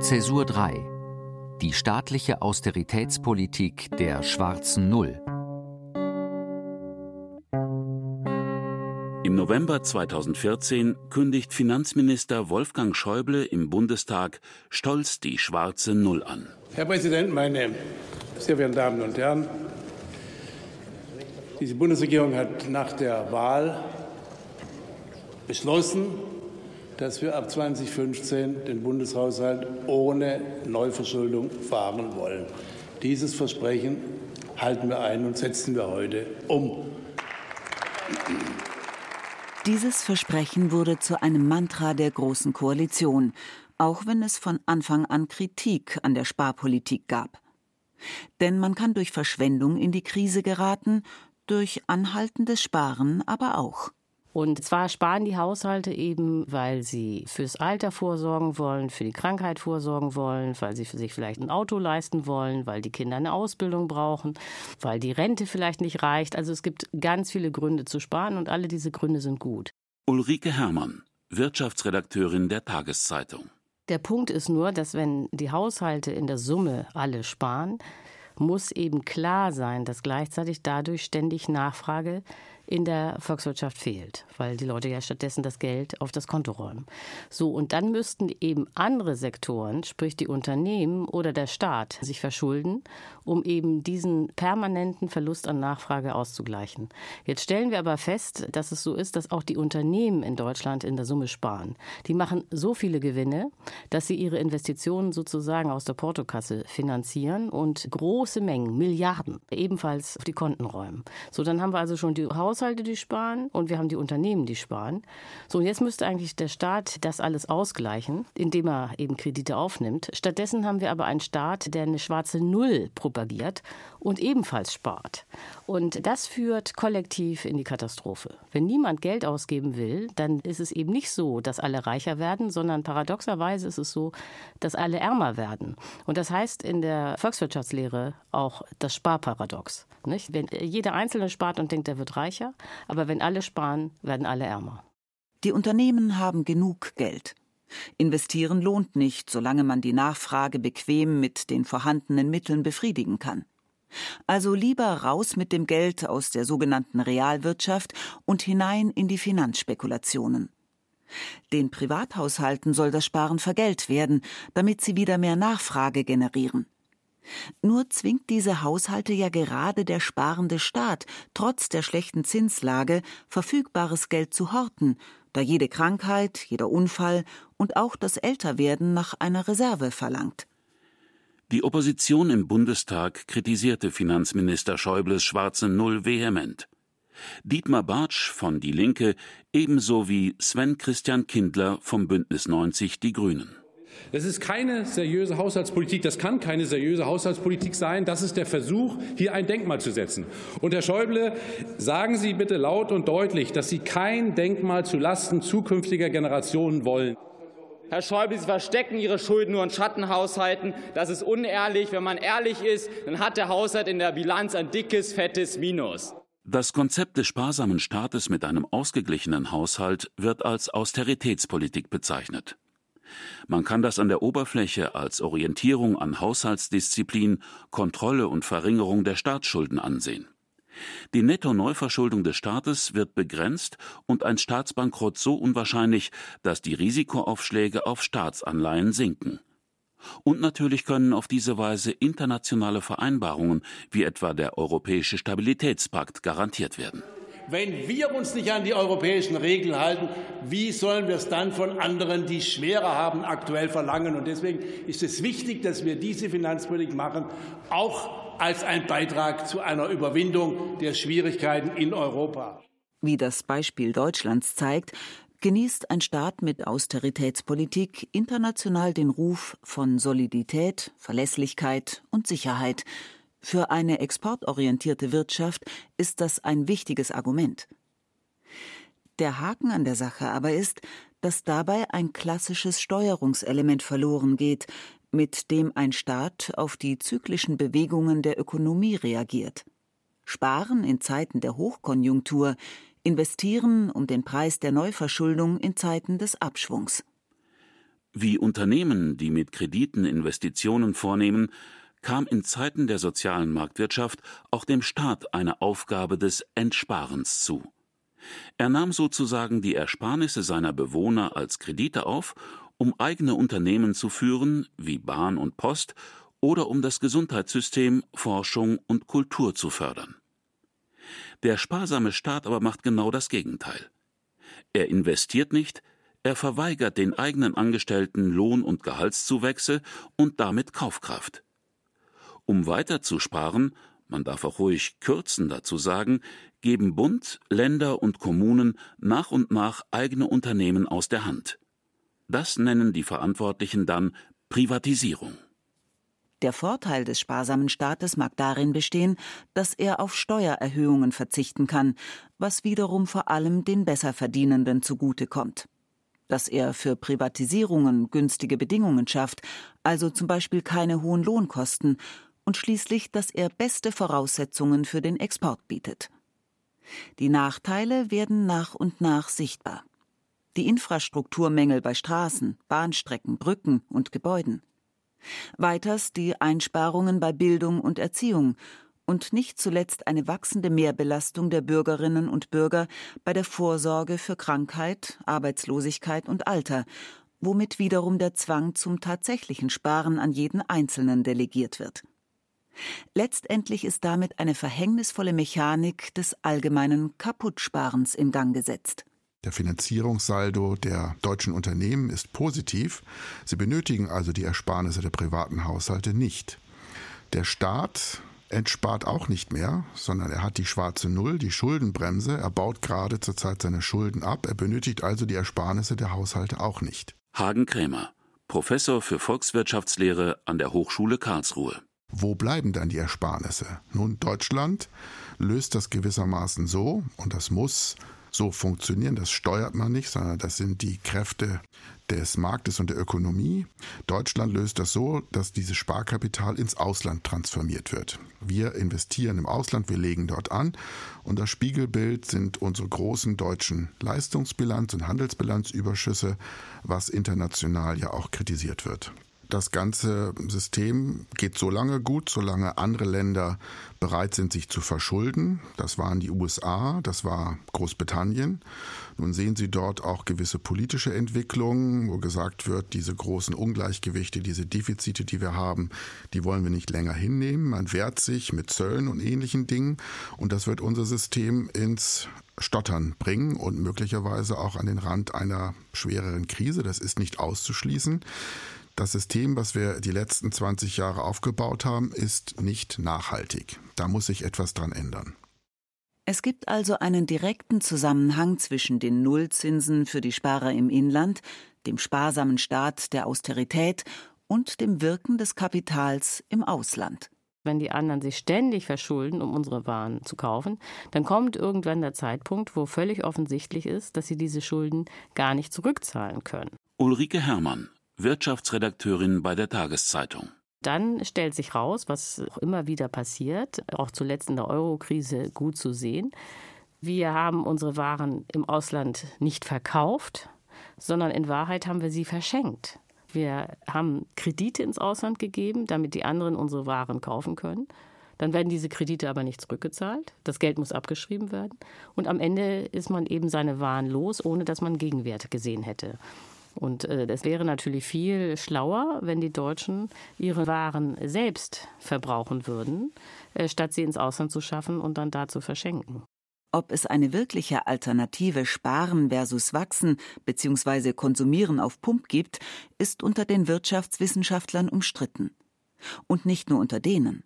Zäsur 3 Die staatliche Austeritätspolitik der schwarzen Null Im November 2014 kündigt Finanzminister Wolfgang Schäuble im Bundestag stolz die schwarze Null an. Herr Präsident, meine sehr verehrten Damen und Herren! Diese Bundesregierung hat nach der Wahl beschlossen, dass wir ab 2015 den Bundeshaushalt ohne Neuverschuldung fahren wollen. Dieses Versprechen halten wir ein und setzen wir heute um. Dieses Versprechen wurde zu einem Mantra der Großen Koalition, auch wenn es von Anfang an Kritik an der Sparpolitik gab. Denn man kann durch Verschwendung in die Krise geraten, durch anhaltendes Sparen aber auch. Und zwar sparen die Haushalte eben, weil sie fürs Alter vorsorgen wollen, für die Krankheit vorsorgen wollen, weil sie für sich vielleicht ein Auto leisten wollen, weil die Kinder eine Ausbildung brauchen, weil die Rente vielleicht nicht reicht. Also es gibt ganz viele Gründe zu sparen und alle diese Gründe sind gut. Ulrike Herrmann, Wirtschaftsredakteurin der Tageszeitung. Der Punkt ist nur, dass wenn die Haushalte in der Summe alle sparen, muss eben klar sein, dass gleichzeitig dadurch ständig Nachfrage in der Volkswirtschaft fehlt, weil die Leute ja stattdessen das Geld auf das Konto räumen. So, und dann müssten eben andere Sektoren, sprich die Unternehmen oder der Staat, sich verschulden, um eben diesen permanenten Verlust an Nachfrage auszugleichen. Jetzt stellen wir aber fest, dass es so ist, dass auch die Unternehmen in Deutschland in der Summe sparen. Die machen so viele Gewinne, dass sie ihre Investitionen sozusagen aus der Portokasse finanzieren und große Mengen, Milliarden, ebenfalls auf die Konten räumen. So, dann haben wir also schon die Haus Haushalte, die sparen und wir haben die Unternehmen, die sparen. So, und jetzt müsste eigentlich der Staat das alles ausgleichen, indem er eben Kredite aufnimmt. Stattdessen haben wir aber einen Staat, der eine schwarze Null propagiert und ebenfalls spart. Und das führt kollektiv in die Katastrophe. Wenn niemand Geld ausgeben will, dann ist es eben nicht so, dass alle reicher werden, sondern paradoxerweise ist es so, dass alle ärmer werden. Und das heißt in der Volkswirtschaftslehre auch das Sparparadox. Nicht? Wenn jeder Einzelne spart und denkt, er wird reicher, aber wenn alle sparen, werden alle ärmer. Die Unternehmen haben genug Geld. Investieren lohnt nicht, solange man die Nachfrage bequem mit den vorhandenen Mitteln befriedigen kann. Also lieber raus mit dem Geld aus der sogenannten Realwirtschaft und hinein in die Finanzspekulationen. Den Privathaushalten soll das Sparen vergällt werden, damit sie wieder mehr Nachfrage generieren. Nur zwingt diese Haushalte ja gerade der sparende Staat, trotz der schlechten Zinslage, verfügbares Geld zu horten, da jede Krankheit, jeder Unfall und auch das Älterwerden nach einer Reserve verlangt. Die Opposition im Bundestag kritisierte Finanzminister Schäubles schwarze Null vehement. Dietmar Bartsch von Die Linke ebenso wie Sven Christian Kindler vom Bündnis 90 Die Grünen. Das ist keine seriöse Haushaltspolitik, das kann keine seriöse Haushaltspolitik sein. Das ist der Versuch, hier ein Denkmal zu setzen. Und Herr Schäuble, sagen Sie bitte laut und deutlich, dass Sie kein Denkmal zulasten zukünftiger Generationen wollen. Herr Schäuble, Sie verstecken Ihre Schulden nur in Schattenhaushalten. Das ist unehrlich. Wenn man ehrlich ist, dann hat der Haushalt in der Bilanz ein dickes, fettes Minus. Das Konzept des sparsamen Staates mit einem ausgeglichenen Haushalt wird als Austeritätspolitik bezeichnet. Man kann das an der Oberfläche als Orientierung an Haushaltsdisziplin, Kontrolle und Verringerung der Staatsschulden ansehen. Die Netto-Neuverschuldung des Staates wird begrenzt und ein Staatsbankrott so unwahrscheinlich, dass die Risikoaufschläge auf Staatsanleihen sinken. Und natürlich können auf diese Weise internationale Vereinbarungen wie etwa der Europäische Stabilitätspakt garantiert werden. Wenn wir uns nicht an die europäischen Regeln halten, wie sollen wir es dann von anderen, die schwerer haben, aktuell verlangen? Und deswegen ist es wichtig, dass wir diese Finanzpolitik machen, auch als ein Beitrag zu einer Überwindung der Schwierigkeiten in Europa. Wie das Beispiel Deutschlands zeigt, genießt ein Staat mit Austeritätspolitik international den Ruf von Solidität, Verlässlichkeit und Sicherheit, für eine exportorientierte Wirtschaft ist das ein wichtiges Argument. Der Haken an der Sache aber ist, dass dabei ein klassisches Steuerungselement verloren geht, mit dem ein Staat auf die zyklischen Bewegungen der Ökonomie reagiert. Sparen in Zeiten der Hochkonjunktur, investieren um den Preis der Neuverschuldung in Zeiten des Abschwungs. Wie Unternehmen, die mit Krediten Investitionen vornehmen, kam in Zeiten der sozialen Marktwirtschaft auch dem Staat eine Aufgabe des Entsparens zu. Er nahm sozusagen die Ersparnisse seiner Bewohner als Kredite auf, um eigene Unternehmen zu führen, wie Bahn und Post, oder um das Gesundheitssystem, Forschung und Kultur zu fördern. Der sparsame Staat aber macht genau das Gegenteil. Er investiert nicht, er verweigert den eigenen Angestellten Lohn- und Gehaltszuwächse und damit Kaufkraft. Um weiter zu sparen, man darf auch ruhig kürzen dazu sagen, geben Bund, Länder und Kommunen nach und nach eigene Unternehmen aus der Hand. Das nennen die Verantwortlichen dann Privatisierung. Der Vorteil des sparsamen Staates mag darin bestehen, dass er auf Steuererhöhungen verzichten kann, was wiederum vor allem den Besserverdienenden zugutekommt. Dass er für Privatisierungen günstige Bedingungen schafft, also zum Beispiel keine hohen Lohnkosten, und schließlich, dass er beste Voraussetzungen für den Export bietet. Die Nachteile werden nach und nach sichtbar. Die Infrastrukturmängel bei Straßen, Bahnstrecken, Brücken und Gebäuden. Weiters die Einsparungen bei Bildung und Erziehung und nicht zuletzt eine wachsende Mehrbelastung der Bürgerinnen und Bürger bei der Vorsorge für Krankheit, Arbeitslosigkeit und Alter, womit wiederum der Zwang zum tatsächlichen Sparen an jeden Einzelnen delegiert wird. Letztendlich ist damit eine verhängnisvolle Mechanik des allgemeinen Kaputtsparens in Gang gesetzt. Der Finanzierungssaldo der deutschen Unternehmen ist positiv. Sie benötigen also die Ersparnisse der privaten Haushalte nicht. Der Staat entspart auch nicht mehr, sondern er hat die schwarze Null, die Schuldenbremse. Er baut gerade zurzeit seine Schulden ab. Er benötigt also die Ersparnisse der Haushalte auch nicht. Hagen Krämer, Professor für Volkswirtschaftslehre an der Hochschule Karlsruhe. Wo bleiben dann die Ersparnisse? Nun, Deutschland löst das gewissermaßen so, und das muss so funktionieren. Das steuert man nicht, sondern das sind die Kräfte des Marktes und der Ökonomie. Deutschland löst das so, dass dieses Sparkapital ins Ausland transformiert wird. Wir investieren im Ausland, wir legen dort an und das Spiegelbild sind unsere großen deutschen Leistungsbilanz- und Handelsbilanzüberschüsse, was international ja auch kritisiert wird das ganze System geht so lange gut, solange andere Länder bereit sind, sich zu verschulden. Das waren die USA, das war Großbritannien. Nun sehen Sie dort auch gewisse politische Entwicklungen, wo gesagt wird, diese großen Ungleichgewichte, diese Defizite, die wir haben, die wollen wir nicht länger hinnehmen. Man wehrt sich mit Zöllen und ähnlichen Dingen und das wird unser System ins Stottern bringen und möglicherweise auch an den Rand einer schwereren Krise. Das ist nicht auszuschließen. Das System, was wir die letzten 20 Jahre aufgebaut haben, ist nicht nachhaltig. Da muss sich etwas dran ändern. Es gibt also einen direkten Zusammenhang zwischen den Nullzinsen für die Sparer im Inland, dem sparsamen Staat der Austerität und dem Wirken des Kapitals im Ausland. Wenn die anderen sich ständig verschulden, um unsere Waren zu kaufen, dann kommt irgendwann der Zeitpunkt, wo völlig offensichtlich ist, dass sie diese Schulden gar nicht zurückzahlen können. Ulrike Herrmann, Wirtschaftsredakteurin bei der Tageszeitung. Dann stellt sich raus, was auch immer wieder passiert, auch zuletzt in der Eurokrise gut zu sehen. Wir haben unsere Waren im Ausland nicht verkauft, sondern in Wahrheit haben wir sie verschenkt. Wir haben Kredite ins Ausland gegeben, damit die anderen unsere Waren kaufen können. Dann werden diese Kredite aber nicht zurückgezahlt. Das Geld muss abgeschrieben werden. Und am Ende ist man eben seine Waren los, ohne dass man Gegenwert gesehen hätte. Und äh, es wäre natürlich viel schlauer, wenn die Deutschen ihre Waren selbst verbrauchen würden, äh, statt sie ins Ausland zu schaffen und dann da zu verschenken. Ob es eine wirkliche Alternative Sparen versus Wachsen bzw. Konsumieren auf Pump gibt, ist unter den Wirtschaftswissenschaftlern umstritten. Und nicht nur unter denen.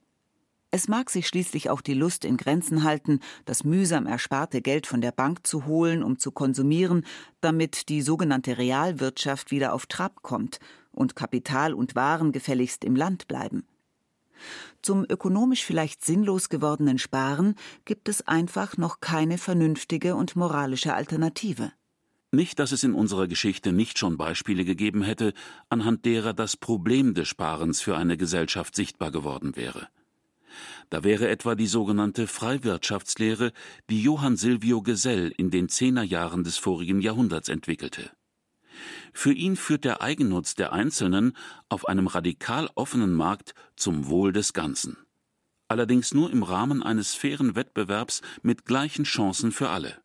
Es mag sich schließlich auch die Lust in Grenzen halten, das mühsam ersparte Geld von der Bank zu holen, um zu konsumieren, damit die sogenannte Realwirtschaft wieder auf Trab kommt und Kapital und Waren gefälligst im Land bleiben. Zum ökonomisch vielleicht sinnlos gewordenen Sparen gibt es einfach noch keine vernünftige und moralische Alternative. Nicht, dass es in unserer Geschichte nicht schon Beispiele gegeben hätte, anhand derer das Problem des Sparens für eine Gesellschaft sichtbar geworden wäre. Da wäre etwa die sogenannte Freiwirtschaftslehre, die Johann Silvio Gesell in den Zehnerjahren des vorigen Jahrhunderts entwickelte. Für ihn führt der Eigennutz der Einzelnen auf einem radikal offenen Markt zum Wohl des Ganzen. Allerdings nur im Rahmen eines fairen Wettbewerbs mit gleichen Chancen für alle.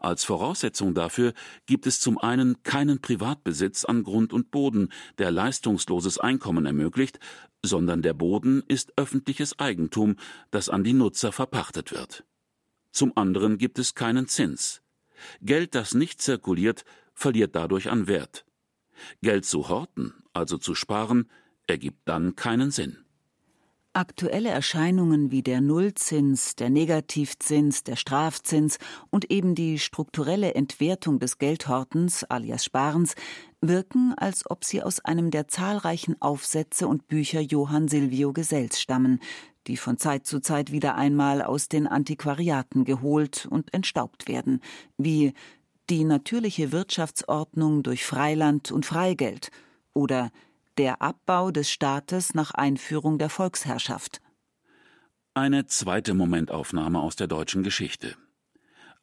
Als Voraussetzung dafür gibt es zum einen keinen Privatbesitz an Grund und Boden, der leistungsloses Einkommen ermöglicht, sondern der Boden ist öffentliches Eigentum, das an die Nutzer verpachtet wird. Zum anderen gibt es keinen Zins. Geld, das nicht zirkuliert, verliert dadurch an Wert. Geld zu horten, also zu sparen, ergibt dann keinen Sinn. Aktuelle Erscheinungen wie der Nullzins, der Negativzins, der Strafzins und eben die strukturelle Entwertung des Geldhortens alias Sparens wirken, als ob sie aus einem der zahlreichen Aufsätze und Bücher Johann Silvio Gesells stammen, die von Zeit zu Zeit wieder einmal aus den Antiquariaten geholt und entstaubt werden, wie die natürliche Wirtschaftsordnung durch Freiland und Freigeld oder der Abbau des Staates nach Einführung der Volksherrschaft. Eine zweite Momentaufnahme aus der deutschen Geschichte.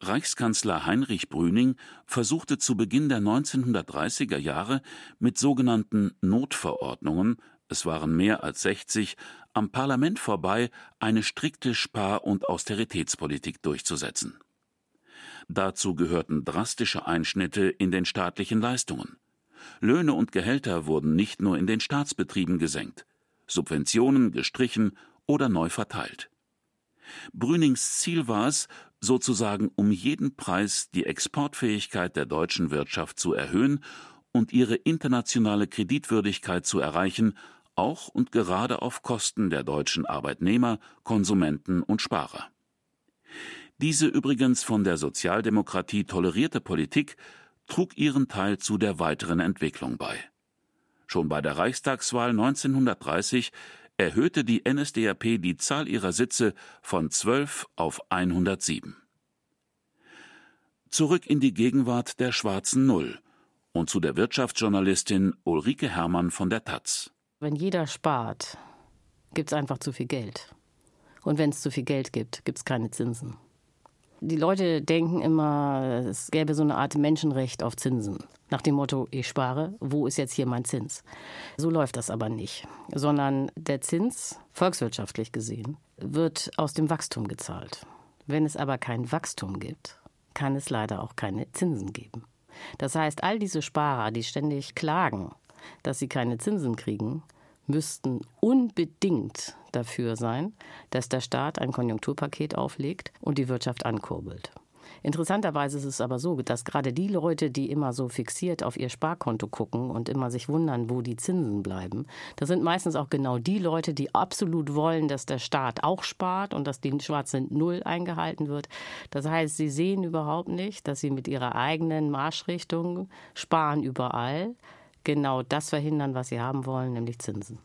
Reichskanzler Heinrich Brüning versuchte zu Beginn der 1930er Jahre mit sogenannten Notverordnungen, es waren mehr als 60, am Parlament vorbei eine strikte Spar- und Austeritätspolitik durchzusetzen. Dazu gehörten drastische Einschnitte in den staatlichen Leistungen. Löhne und Gehälter wurden nicht nur in den Staatsbetrieben gesenkt, Subventionen gestrichen oder neu verteilt. Brünings Ziel war es, sozusagen um jeden Preis die Exportfähigkeit der deutschen Wirtschaft zu erhöhen und ihre internationale Kreditwürdigkeit zu erreichen, auch und gerade auf Kosten der deutschen Arbeitnehmer, Konsumenten und Sparer. Diese übrigens von der Sozialdemokratie tolerierte Politik trug ihren Teil zu der weiteren Entwicklung bei. Schon bei der Reichstagswahl 1930 erhöhte die NSDAP die Zahl ihrer Sitze von 12 auf 107. Zurück in die Gegenwart der schwarzen Null und zu der Wirtschaftsjournalistin Ulrike Herrmann von der Taz. Wenn jeder spart, gibt es einfach zu viel Geld. Und wenn es zu viel Geld gibt, gibt es keine Zinsen. Die Leute denken immer, es gäbe so eine Art Menschenrecht auf Zinsen. Nach dem Motto, ich spare, wo ist jetzt hier mein Zins? So läuft das aber nicht, sondern der Zins, volkswirtschaftlich gesehen, wird aus dem Wachstum gezahlt. Wenn es aber kein Wachstum gibt, kann es leider auch keine Zinsen geben. Das heißt, all diese Sparer, die ständig klagen, dass sie keine Zinsen kriegen, müssten unbedingt dafür sein, dass der Staat ein Konjunkturpaket auflegt und die Wirtschaft ankurbelt. Interessanterweise ist es aber so, dass gerade die Leute, die immer so fixiert auf ihr Sparkonto gucken und immer sich wundern, wo die Zinsen bleiben, das sind meistens auch genau die Leute, die absolut wollen, dass der Staat auch spart und dass die schwarze Null eingehalten wird. Das heißt, sie sehen überhaupt nicht, dass sie mit ihrer eigenen Marschrichtung sparen überall genau das verhindern, was sie haben wollen, nämlich Zinsen.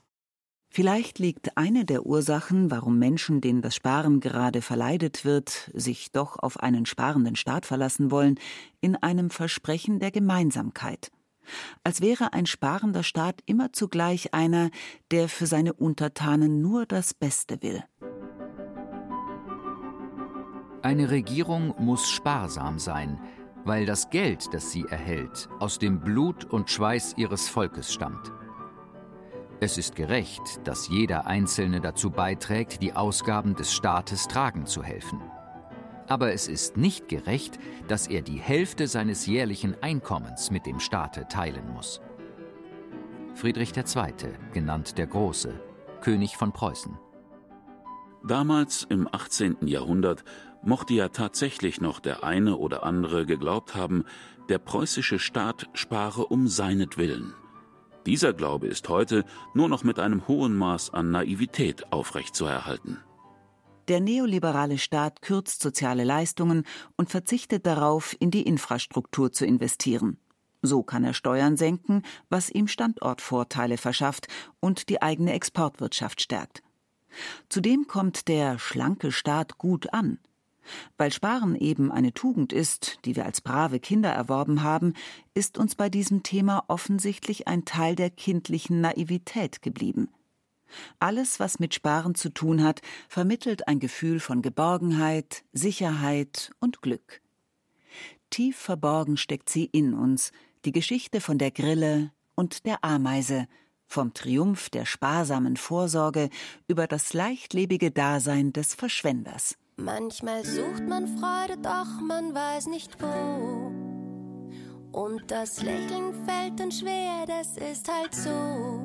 Vielleicht liegt eine der Ursachen, warum Menschen, denen das Sparen gerade verleidet wird, sich doch auf einen sparenden Staat verlassen wollen, in einem Versprechen der Gemeinsamkeit. Als wäre ein sparender Staat immer zugleich einer, der für seine Untertanen nur das Beste will. Eine Regierung muss sparsam sein, weil das Geld, das sie erhält, aus dem Blut und Schweiß ihres Volkes stammt. Es ist gerecht, dass jeder Einzelne dazu beiträgt, die Ausgaben des Staates tragen zu helfen. Aber es ist nicht gerecht, dass er die Hälfte seines jährlichen Einkommens mit dem Staate teilen muss. Friedrich II., genannt der Große, König von Preußen. Damals im 18. Jahrhundert mochte ja tatsächlich noch der eine oder andere geglaubt haben, der preußische Staat spare um seinetwillen. Dieser Glaube ist heute nur noch mit einem hohen Maß an Naivität aufrechtzuerhalten. Der neoliberale Staat kürzt soziale Leistungen und verzichtet darauf, in die Infrastruktur zu investieren. So kann er Steuern senken, was ihm Standortvorteile verschafft und die eigene Exportwirtschaft stärkt. Zudem kommt der schlanke Staat gut an. Weil Sparen eben eine Tugend ist, die wir als brave Kinder erworben haben, ist uns bei diesem Thema offensichtlich ein Teil der kindlichen Naivität geblieben. Alles, was mit Sparen zu tun hat, vermittelt ein Gefühl von Geborgenheit, Sicherheit und Glück. Tief verborgen steckt sie in uns, die Geschichte von der Grille und der Ameise, vom Triumph der sparsamen Vorsorge über das leichtlebige Dasein des Verschwenders. Manchmal sucht man Freude, doch man weiß nicht wo. Und das Lächeln fällt dann schwer, das ist halt so.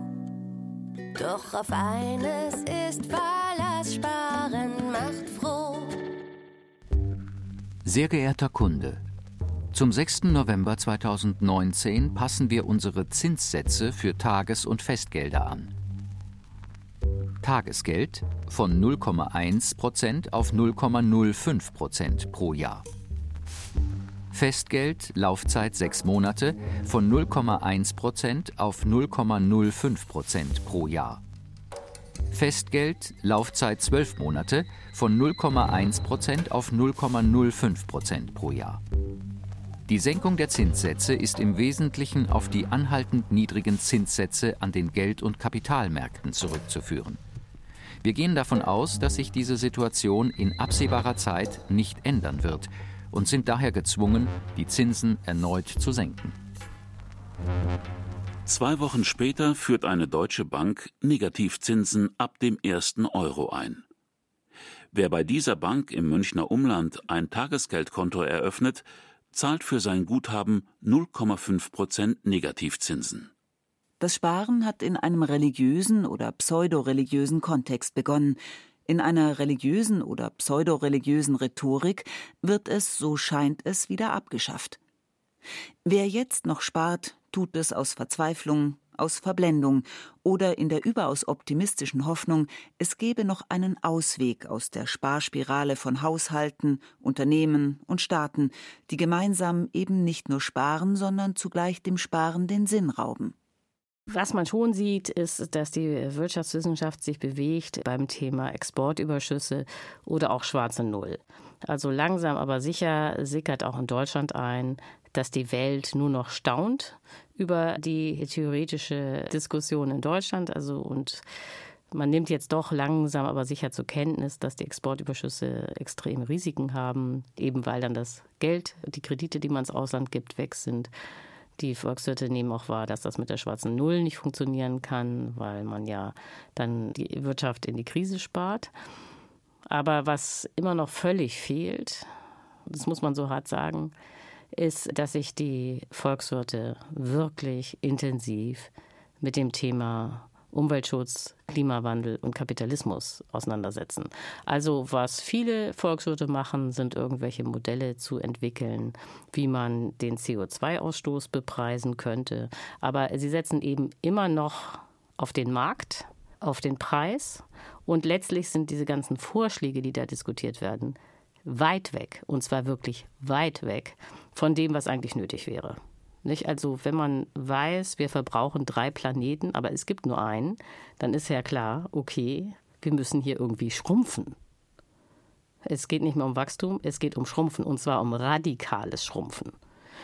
Doch auf eines ist Verlass, Sparen macht froh. Sehr geehrter Kunde, zum 6. November 2019 passen wir unsere Zinssätze für Tages- und Festgelder an. Tagesgeld von 0,1% auf 0,05% pro Jahr. Festgeld, Laufzeit sechs Monate, von 0,1% auf 0,05% pro Jahr. Festgeld, Laufzeit zwölf Monate, von 0,1% auf 0,05% pro Jahr. Die Senkung der Zinssätze ist im Wesentlichen auf die anhaltend niedrigen Zinssätze an den Geld- und Kapitalmärkten zurückzuführen. Wir gehen davon aus, dass sich diese Situation in absehbarer Zeit nicht ändern wird und sind daher gezwungen, die Zinsen erneut zu senken. Zwei Wochen später führt eine deutsche Bank Negativzinsen ab dem ersten Euro ein. Wer bei dieser Bank im Münchner Umland ein Tagesgeldkonto eröffnet, zahlt für sein Guthaben 0,5 Prozent Negativzinsen. Das Sparen hat in einem religiösen oder pseudoreligiösen Kontext begonnen. In einer religiösen oder pseudoreligiösen Rhetorik wird es, so scheint es, wieder abgeschafft. Wer jetzt noch spart, tut es aus Verzweiflung, aus Verblendung oder in der überaus optimistischen Hoffnung, es gebe noch einen Ausweg aus der Sparspirale von Haushalten, Unternehmen und Staaten, die gemeinsam eben nicht nur sparen, sondern zugleich dem Sparen den Sinn rauben. Was man schon sieht, ist, dass die Wirtschaftswissenschaft sich bewegt beim Thema Exportüberschüsse oder auch schwarze Null. Also langsam aber sicher sickert auch in Deutschland ein, dass die Welt nur noch staunt über die theoretische Diskussion in Deutschland. Also und man nimmt jetzt doch langsam aber sicher zur Kenntnis, dass die Exportüberschüsse extreme Risiken haben, eben weil dann das Geld, die Kredite, die man ins Ausland gibt, weg sind. Die Volkswirte nehmen auch wahr, dass das mit der schwarzen Null nicht funktionieren kann, weil man ja dann die Wirtschaft in die Krise spart. Aber was immer noch völlig fehlt, das muss man so hart sagen, ist, dass sich die Volkswirte wirklich intensiv mit dem Thema Umweltschutz, Klimawandel und Kapitalismus auseinandersetzen. Also was viele Volkswirte machen, sind irgendwelche Modelle zu entwickeln, wie man den CO2-Ausstoß bepreisen könnte. Aber sie setzen eben immer noch auf den Markt, auf den Preis. Und letztlich sind diese ganzen Vorschläge, die da diskutiert werden, weit weg, und zwar wirklich weit weg von dem, was eigentlich nötig wäre. Nicht? Also wenn man weiß, wir verbrauchen drei Planeten, aber es gibt nur einen, dann ist ja klar, okay, wir müssen hier irgendwie schrumpfen. Es geht nicht mehr um Wachstum, es geht um Schrumpfen und zwar um radikales Schrumpfen.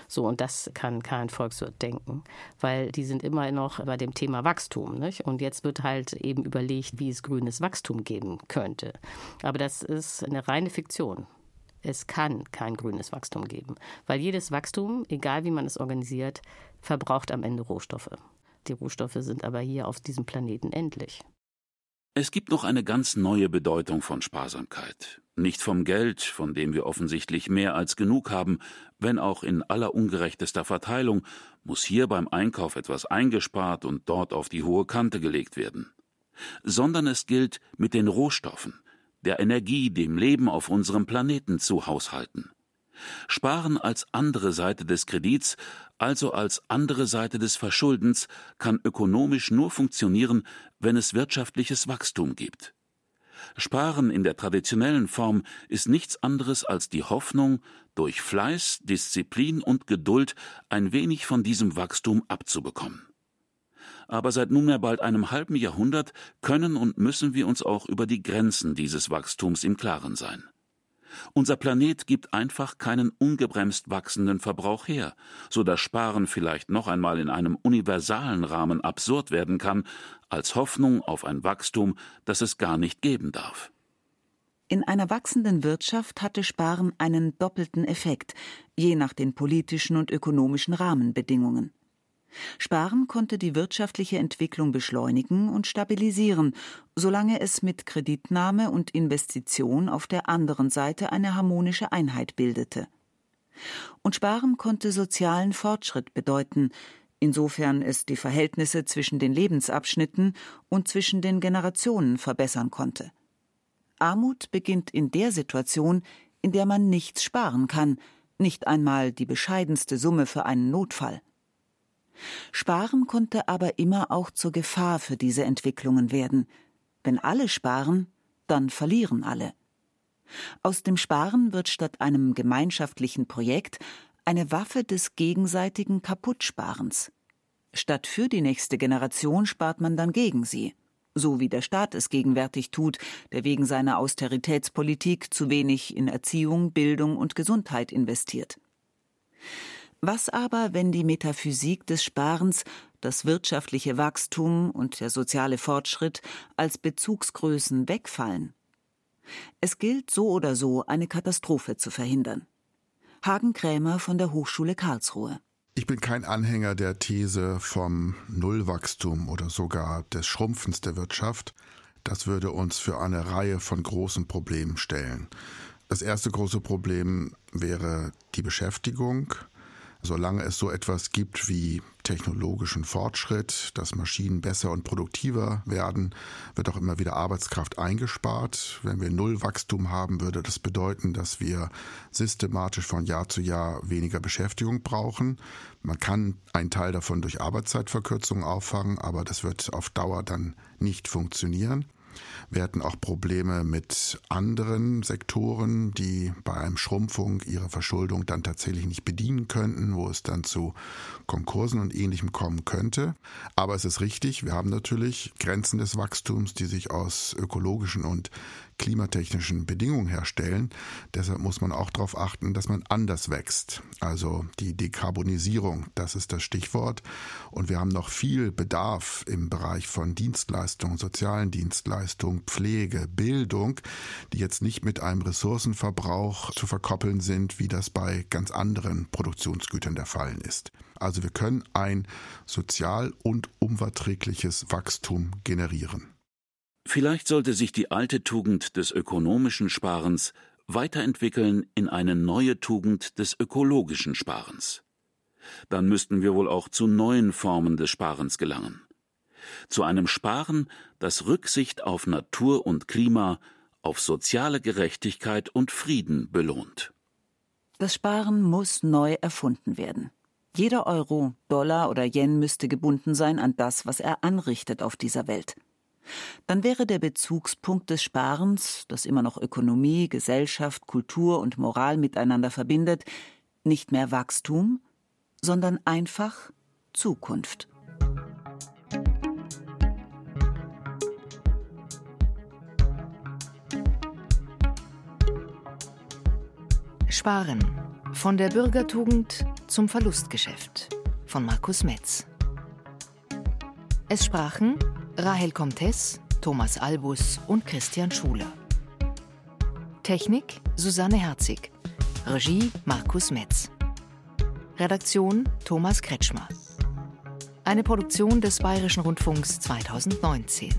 So, und das kann kein Volkswirt denken, weil die sind immer noch bei dem Thema Wachstum. Nicht? Und jetzt wird halt eben überlegt, wie es grünes Wachstum geben könnte. Aber das ist eine reine Fiktion. Es kann kein grünes Wachstum geben, weil jedes Wachstum, egal wie man es organisiert, verbraucht am Ende Rohstoffe. Die Rohstoffe sind aber hier auf diesem Planeten endlich. Es gibt noch eine ganz neue Bedeutung von Sparsamkeit. Nicht vom Geld, von dem wir offensichtlich mehr als genug haben, wenn auch in aller ungerechtester Verteilung, muss hier beim Einkauf etwas eingespart und dort auf die hohe Kante gelegt werden. Sondern es gilt mit den Rohstoffen, der Energie, dem Leben auf unserem Planeten zu haushalten. Sparen als andere Seite des Kredits, also als andere Seite des Verschuldens, kann ökonomisch nur funktionieren, wenn es wirtschaftliches Wachstum gibt. Sparen in der traditionellen Form ist nichts anderes als die Hoffnung, durch Fleiß, Disziplin und Geduld ein wenig von diesem Wachstum abzubekommen aber seit nunmehr bald einem halben Jahrhundert können und müssen wir uns auch über die Grenzen dieses Wachstums im Klaren sein. Unser Planet gibt einfach keinen ungebremst wachsenden Verbrauch her, so dass Sparen vielleicht noch einmal in einem universalen Rahmen absurd werden kann, als Hoffnung auf ein Wachstum, das es gar nicht geben darf. In einer wachsenden Wirtschaft hatte Sparen einen doppelten Effekt, je nach den politischen und ökonomischen Rahmenbedingungen. Sparen konnte die wirtschaftliche Entwicklung beschleunigen und stabilisieren, solange es mit Kreditnahme und Investition auf der anderen Seite eine harmonische Einheit bildete. Und Sparen konnte sozialen Fortschritt bedeuten, insofern es die Verhältnisse zwischen den Lebensabschnitten und zwischen den Generationen verbessern konnte. Armut beginnt in der Situation, in der man nichts sparen kann, nicht einmal die bescheidenste Summe für einen Notfall. Sparen konnte aber immer auch zur Gefahr für diese Entwicklungen werden. Wenn alle sparen, dann verlieren alle. Aus dem Sparen wird statt einem gemeinschaftlichen Projekt Eine Waffe des gegenseitigen Kaputtsparens. Statt für die nächste Generation spart man dann gegen sie. So wie der Staat es gegenwärtig tut, der wegen seiner Austeritätspolitik zu wenig in Erziehung, Bildung und Gesundheit investiert. Was aber, wenn die Metaphysik des Sparens, das wirtschaftliche Wachstum und der soziale Fortschritt als Bezugsgrößen wegfallen? Es gilt so oder so, eine Katastrophe zu verhindern. Hagen Krämer von der Hochschule Karlsruhe. Ich bin kein Anhänger der These vom Nullwachstum oder sogar des Schrumpfens der Wirtschaft. Das würde uns für eine Reihe von großen Problemen stellen. Das erste große Problem wäre die Beschäftigung. Solange es so etwas gibt wie technologischen Fortschritt, dass Maschinen besser und produktiver werden, wird auch immer wieder Arbeitskraft eingespart. Wenn wir Nullwachstum haben, würde das bedeuten, dass wir systematisch von Jahr zu Jahr weniger Beschäftigung brauchen. Man kann einen Teil davon durch Arbeitszeitverkürzung auffangen, aber das wird auf Dauer dann nicht funktionieren. Wir hatten auch Probleme mit anderen Sektoren, die bei einem Schrumpfung ihre Verschuldung dann tatsächlich nicht bedienen könnten, wo es dann zu Konkursen und ähnlichem kommen könnte. Aber es ist richtig, wir haben natürlich Grenzen des Wachstums, die sich aus ökologischen und klimatechnischen Bedingungen herstellen. Deshalb muss man auch darauf achten, dass man anders wächst. Also die Dekarbonisierung, das ist das Stichwort. Und wir haben noch viel Bedarf im Bereich von Dienstleistungen, sozialen Dienstleistungen, Pflege, Bildung, die jetzt nicht mit einem Ressourcenverbrauch zu verkoppeln sind, wie das bei ganz anderen Produktionsgütern der Fall ist. Also wir können ein sozial und umweltträgliches Wachstum generieren. Vielleicht sollte sich die alte Tugend des ökonomischen Sparens weiterentwickeln in eine neue Tugend des ökologischen Sparens. Dann müssten wir wohl auch zu neuen Formen des Sparens gelangen. Zu einem Sparen, das Rücksicht auf Natur und Klima, auf soziale Gerechtigkeit und Frieden belohnt. Das Sparen muss neu erfunden werden. Jeder Euro, Dollar oder Yen müsste gebunden sein an das, was er anrichtet auf dieser Welt dann wäre der Bezugspunkt des Sparens, das immer noch Ökonomie, Gesellschaft, Kultur und Moral miteinander verbindet, nicht mehr Wachstum, sondern einfach Zukunft. Sparen. Von der Bürgertugend zum Verlustgeschäft. Von Markus Metz. Es sprachen Rahel Comtes, Thomas Albus und Christian Schuler. Technik Susanne Herzig. Regie Markus Metz. Redaktion Thomas Kretschmer. Eine Produktion des Bayerischen Rundfunks 2019.